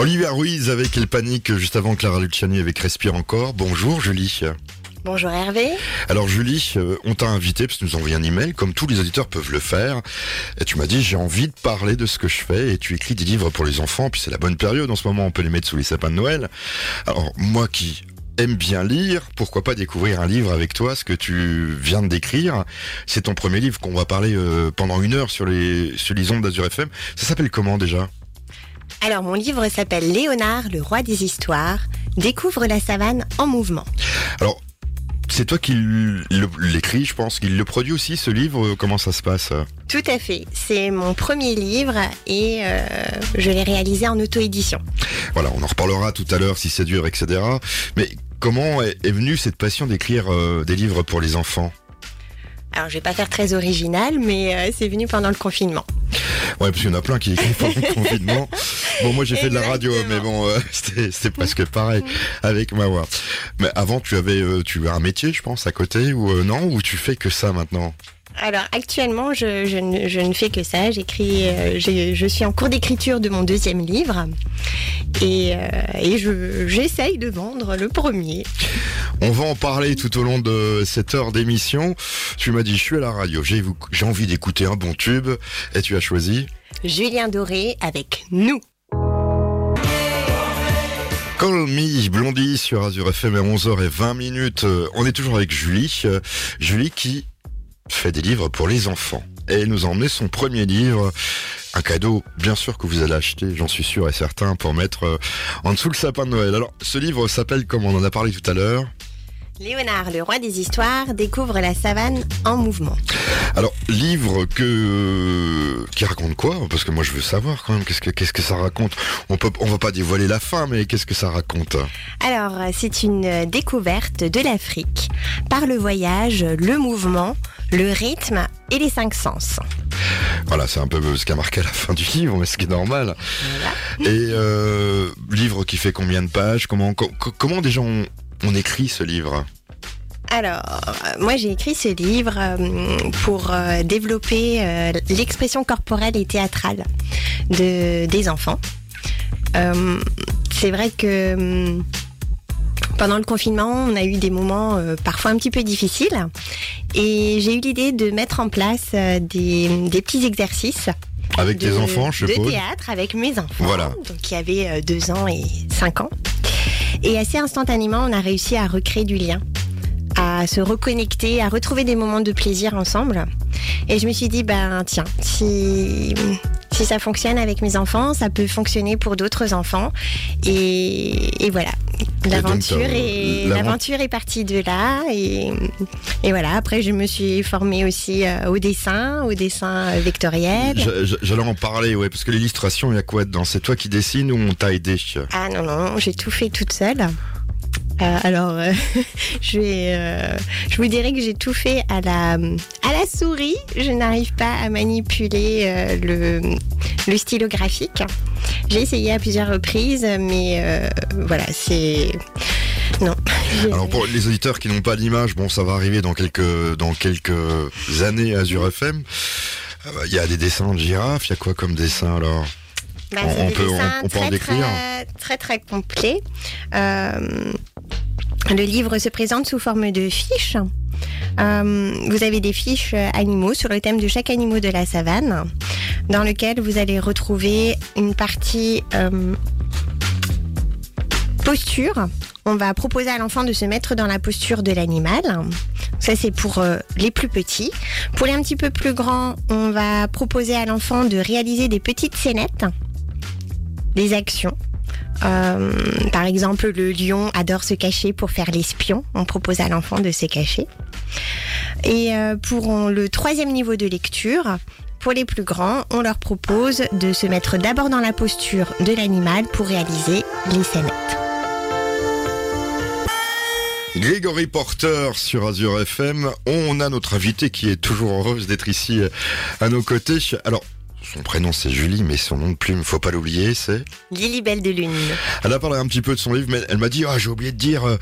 Olivia Ruiz avec Elle Panique juste avant Clara Luciani avec Respire encore. Bonjour Julie. Bonjour Hervé. Alors Julie, euh, on t'a invité parce que tu nous as envoyé un email, comme tous les auditeurs peuvent le faire. Et tu m'as dit j'ai envie de parler de ce que je fais et tu écris des livres pour les enfants. Puis c'est la bonne période en ce moment, on peut les mettre sous les sapins de Noël. Alors moi qui aime bien lire, pourquoi pas découvrir un livre avec toi, ce que tu viens de décrire. C'est ton premier livre qu'on va parler euh, pendant une heure sur les sur les ondes d'Azur FM. Ça s'appelle comment déjà? Alors mon livre s'appelle Léonard, le roi des histoires, découvre la savane en mouvement. Alors c'est toi qui l'écris, je pense, qui le produit aussi ce livre. Comment ça se passe? Tout à fait, c'est mon premier livre et euh, je l'ai réalisé en auto-édition. Voilà, on en reparlera tout à l'heure si c'est dur, etc. Mais comment est, est venue cette passion d'écrire euh, des livres pour les enfants? Alors je vais pas faire très original, mais euh, c'est venu pendant le confinement. Ouais, parce qu'il y en a plein qui écrivent pendant le confinement. Bon, moi j'ai fait de la radio, mais bon, euh, c'était presque pareil avec ma voix. Mais avant, tu avais, euh, tu as un métier, je pense, à côté ou euh, non? Ou tu fais que ça maintenant? Alors actuellement, je, je ne, je ne fais que ça. J'écris, euh, je suis en cours d'écriture de mon deuxième livre et, euh, et je- j'essaye de vendre le premier. On va en parler tout au long de cette heure d'émission. Tu m'as dit, je suis à la radio, j'ai j'ai envie d'écouter un bon tube, et tu as choisi? Julien Doré avec nous. Call Me Blondie sur Azure FM à 11h20 minutes. Euh, On est toujours avec Julie. Euh, Julie qui fait des livres pour les enfants. Et elle nous a emmené son premier livre. Un cadeau, bien sûr, que vous allez acheter, j'en suis sûr et certain, pour mettre euh, en dessous le sapin de Noël. Alors, ce livre s'appelle, comme on en a parlé tout à l'heure, Léonard, le roi des histoires, découvre la savane en mouvement. Alors, livre que qui raconte quoi? Parce que moi, je veux savoir quand même qu'est-ce que qu'est-ce que ça raconte? On peut, on va pas dévoiler la fin, mais qu'est-ce que ça raconte? Alors, c'est une découverte de l'Afrique par le voyage, le mouvement, le rythme et les cinq sens. Voilà, c'est un peu ce qui a marqué à la fin du livre, mais ce qui est normal. Voilà. Et euh, livre qui fait combien de pages? Comment co- co- comment déjà on, on écrit ce livre? Alors, euh, moi j'ai écrit ce livre euh, pour euh, développer l'expression corporelle et théâtrale de, des enfants. Euh, c'est vrai que pendant le confinement, on a eu des moments euh, parfois un petit peu difficiles et j'ai eu l'idée de mettre en place euh, des, des petits exercices Avec de, tes enfants, je de suppose théâtre avec mes enfants. Voilà. Donc qui avaient euh, deux ans et cinq ans. Et assez instantanément, on a réussi à recréer du lien, à se reconnecter, à retrouver des moments de plaisir ensemble. Et je me suis dit, ben tiens, si si ça fonctionne avec mes enfants, ça peut fonctionner pour d'autres enfants. Et, et voilà. L'aventure est, l'avent- l'aventure est partie de là. Et, et voilà. Après, je me suis formée aussi euh, au dessin, au dessin vectoriel. J'allais en parler, ouais, parce que l'illustration, il y a quoi dedans? C'est toi qui dessines ou on t'a aidé? Ah non, non, j'ai tout fait toute seule. Euh, alors, euh, je, vais, euh, je vous dirais que j'ai tout fait à la, à la souris. Je n'arrive pas à manipuler le, le stylo graphique. J'ai essayé à plusieurs reprises, mais voilà, c'est... Non. Alors pour les auditeurs qui n'ont pas l'image, bon, ça va arriver dans quelques dans quelques années à Azure FM. Il y a des dessins de girafes, il y a quoi comme dessin alors? Bah, On- c'est on des peut- on- dessins on peut en très, décrire très, très très complets. Euh, le livre se présente sous forme de fiches. Euh, vous avez des fiches animaux sur le thème de chaque animal de la savane, dans lequel vous allez retrouver une partie euh, posture. On va proposer à l'enfant de se mettre dans la posture de l'animal. Ça, c'est pour euh, les plus petits. Pour les un petit peu plus grands, on va proposer à l'enfant de réaliser des petites scénettes, des actions. Euh, par exemple, le lion adore se cacher pour faire l'espion. On propose à l'enfant de se cacher. Et euh, pour euh, le troisième niveau de lecture, pour les plus grands, on leur propose de se mettre d'abord dans la posture de l'animal pour réaliser les scénettes. Grégory Porter sur Azure FM. On a notre invitée qui est toujours heureuse d'être ici à nos côtés. Alors, son prénom c'est Julie, mais son nom de plume, faut pas l'oublier, c'est Lily Belle de Lune. Elle a parlé un petit peu de son livre, mais elle m'a dit, ah, j'ai oublié de dire, euh,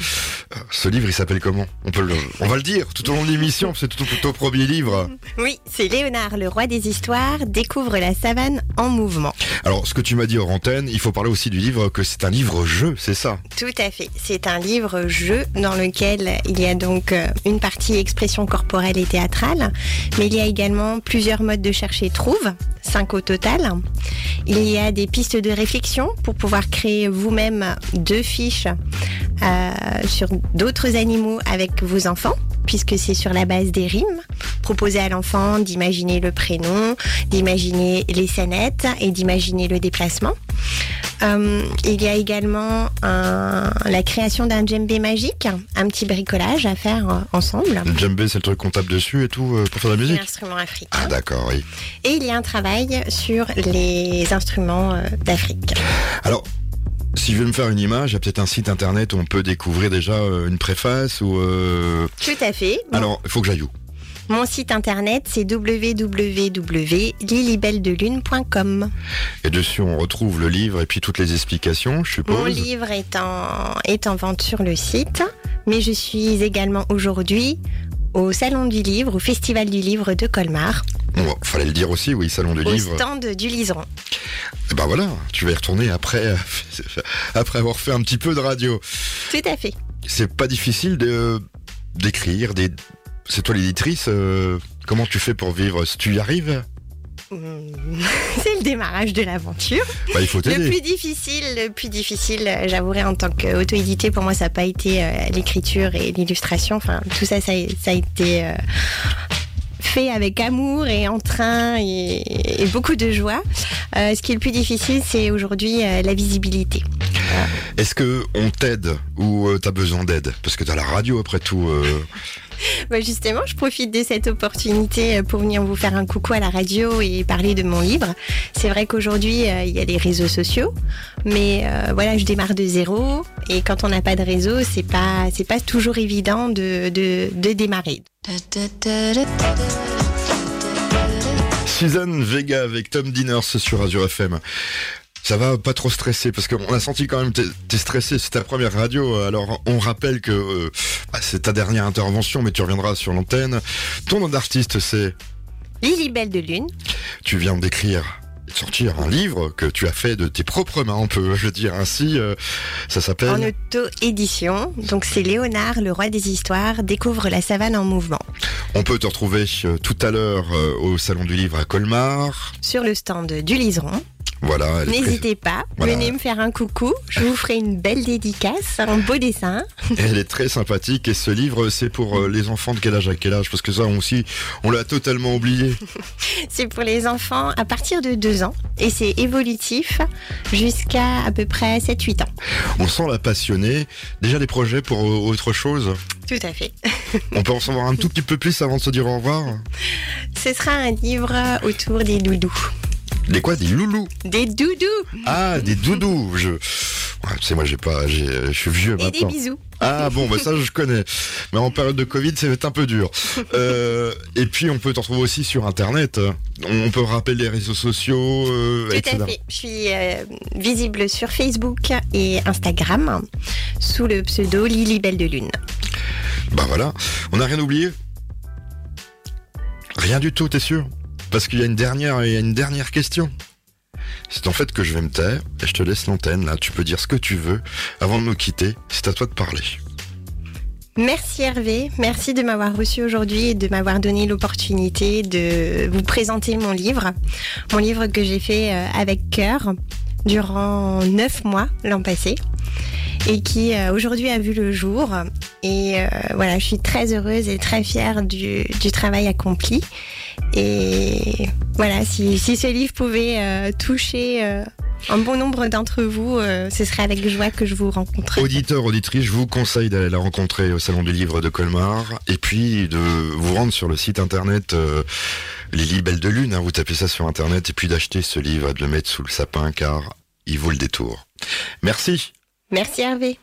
euh, ce livre, il s'appelle comment? On peut le, on va le dire tout au long de l'émission, c'est tout, tout au premier livre. Oui, c'est Léonard, le roi des histoires, découvre la savane en mouvement. Alors, ce que tu m'as dit hors antenne, il faut parler aussi du livre, que c'est un livre-jeu, c'est ça? Tout à fait. C'est un livre-jeu dans lequel il y a donc euh, une partie expression corporelle et théâtrale, mais il y a également plusieurs modes de chercher trouve, cinq au total. Il y a des pistes de réflexion pour pouvoir créer vous-même deux fiches euh, sur d'autres animaux avec vos enfants puisque c'est sur la base des rimes. Proposer à l'enfant d'imaginer le prénom, d'imaginer les scénettes et d'imaginer le déplacement. Euh, il y a également un- la création d'un djembé magique, un petit bricolage à faire euh, ensemble. Le djembé, c'est le truc qu'on tape dessus et tout, euh, pour faire de la Un musique instrument africain. Ah, d'accord, oui. Et il y a un travail sur les instruments d'Afrique. Alors, si je veux me faire une image, il y a peut-être un site internet où on peut découvrir déjà une préface ou... euh, Tout à fait. Bon, Alors, il faut que j'aille où? Mon site internet, c'est www.lilibeldelune.com. Et dessus, on retrouve le livre et puis toutes les explications, je suppose. Mon livre est en, est en vente sur le site, mais je suis également aujourd'hui au Salon du Livre, au Festival du Livre de Colmar, Bon, fallait le dire aussi, oui, salon du au livre. stand du Liseron. Et ben voilà, tu vas y retourner après, après avoir fait un petit peu de radio. Tout à fait. C'est pas difficile de d'écrire, des... c'est toi l'éditrice, euh, comment tu fais pour vivre Si tu y arrives, Hum, C'est le démarrage de l'aventure. bah, il faut Le plus difficile, le plus difficile, euh, j'avouerai en tant qu'auto-édité, pour moi, ça n'a pas été euh, l'écriture et l'illustration. Enfin, tout ça, ça, a- ça a été euh, fait avec amour et entrain et, et beaucoup de joie. Euh, ce qui est le plus difficile, c'est aujourd'hui la visibilité. Est-ce que on t'aide ou euh, t'as besoin d'aide? Parce que t'as la radio après tout. Bah, justement, je profite de cette opportunité euh, pour venir vous faire un coucou à la radio et parler de mon livre. C'est vrai qu'aujourd'hui, euh, il y a les réseaux sociaux, mais euh, voilà, je démarre de zéro et quand on n'a pas de réseau, c'est pas c'est pas toujours évident de, de, de démarrer. Suzanne Vega avec Tom Diners sur Azure FM. Ça va pas trop stresser parce qu'on a senti quand même t'es t'es stressé, c'est ta première radio. Alors on rappelle que euh, bah, c'est ta dernière intervention, mais tu reviendras sur l'antenne. Ton nom d'artiste c'est Lily Belle de Lune, tu viens d'écrire et de sortir un livre que tu as fait de tes propres mains, on peut le dire ainsi. euh, ça en s'appelle. auto-édition. Donc c'est Léonard, le roi des histoires, découvre la savane en mouvement. On peut te retrouver euh, tout à l'heure euh, au salon du livre à Colmar. Sur le stand du Liseron. Voilà. N'hésitez pas, Voilà. venez me faire un coucou. Je vous ferai une belle dédicace, un beau dessin. Elle est très sympathique et ce livre c'est pour euh, les enfants de quel âge à quel âge? Parce que ça on aussi on l'a totalement oublié. C'est pour les enfants à partir de 2 ans et c'est évolutif jusqu'à à peu près 7-8 ans. On sent la passionnée. Déjà des projets pour euh, autre chose? Tout à fait. On peut en savoir un tout petit peu plus avant de se dire au revoir? Ce sera un livre autour des doudous. Des quoi Des loulous Des doudous Ah, des doudous. Je, sais, moi j'ai pas, je suis vieux et des maintenant. bisous. Ah bon, bah ça je connais. Mais en période de Covid, ça va être un peu dur. Euh, et puis on peut t'en trouver aussi sur Internet. On peut rappeler les réseaux sociaux, euh, Tout etc. à fait. Je suis euh, visible sur Facebook et Instagram sous le pseudo Lily Belle de Lune. Bah voilà, on n'a rien oublié? Rien du tout, t'es sûr? Parce qu'il y a une dernière, il y a une dernière question. C'est en fait que je vais me taire et je te laisse l'antenne là. Tu peux dire ce que tu veux avant de nous quitter. C'est à toi de parler. Merci Hervé, merci de m'avoir reçu aujourd'hui et de m'avoir donné l'opportunité de vous présenter mon livre. Mon livre que j'ai fait euh, avec cœur durant neuf mois l'an passé et qui euh, aujourd'hui a vu le jour. Et euh, voilà, je suis très heureuse et très fière du, du travail accompli. Et voilà, si, si ce livre pouvait euh, toucher euh, un bon nombre d'entre vous, euh, ce serait avec joie que je vous rencontrerai. Auditeur, auditrice, je vous conseille d'aller la rencontrer au Salon du Livre de Colmar et puis de vous rendre sur le site internet Lily Belle de Lune. hein, vous tapez ça sur internet et puis d'acheter ce livre et de le mettre sous le sapin car il vaut le détour. Merci. Merci Hervé.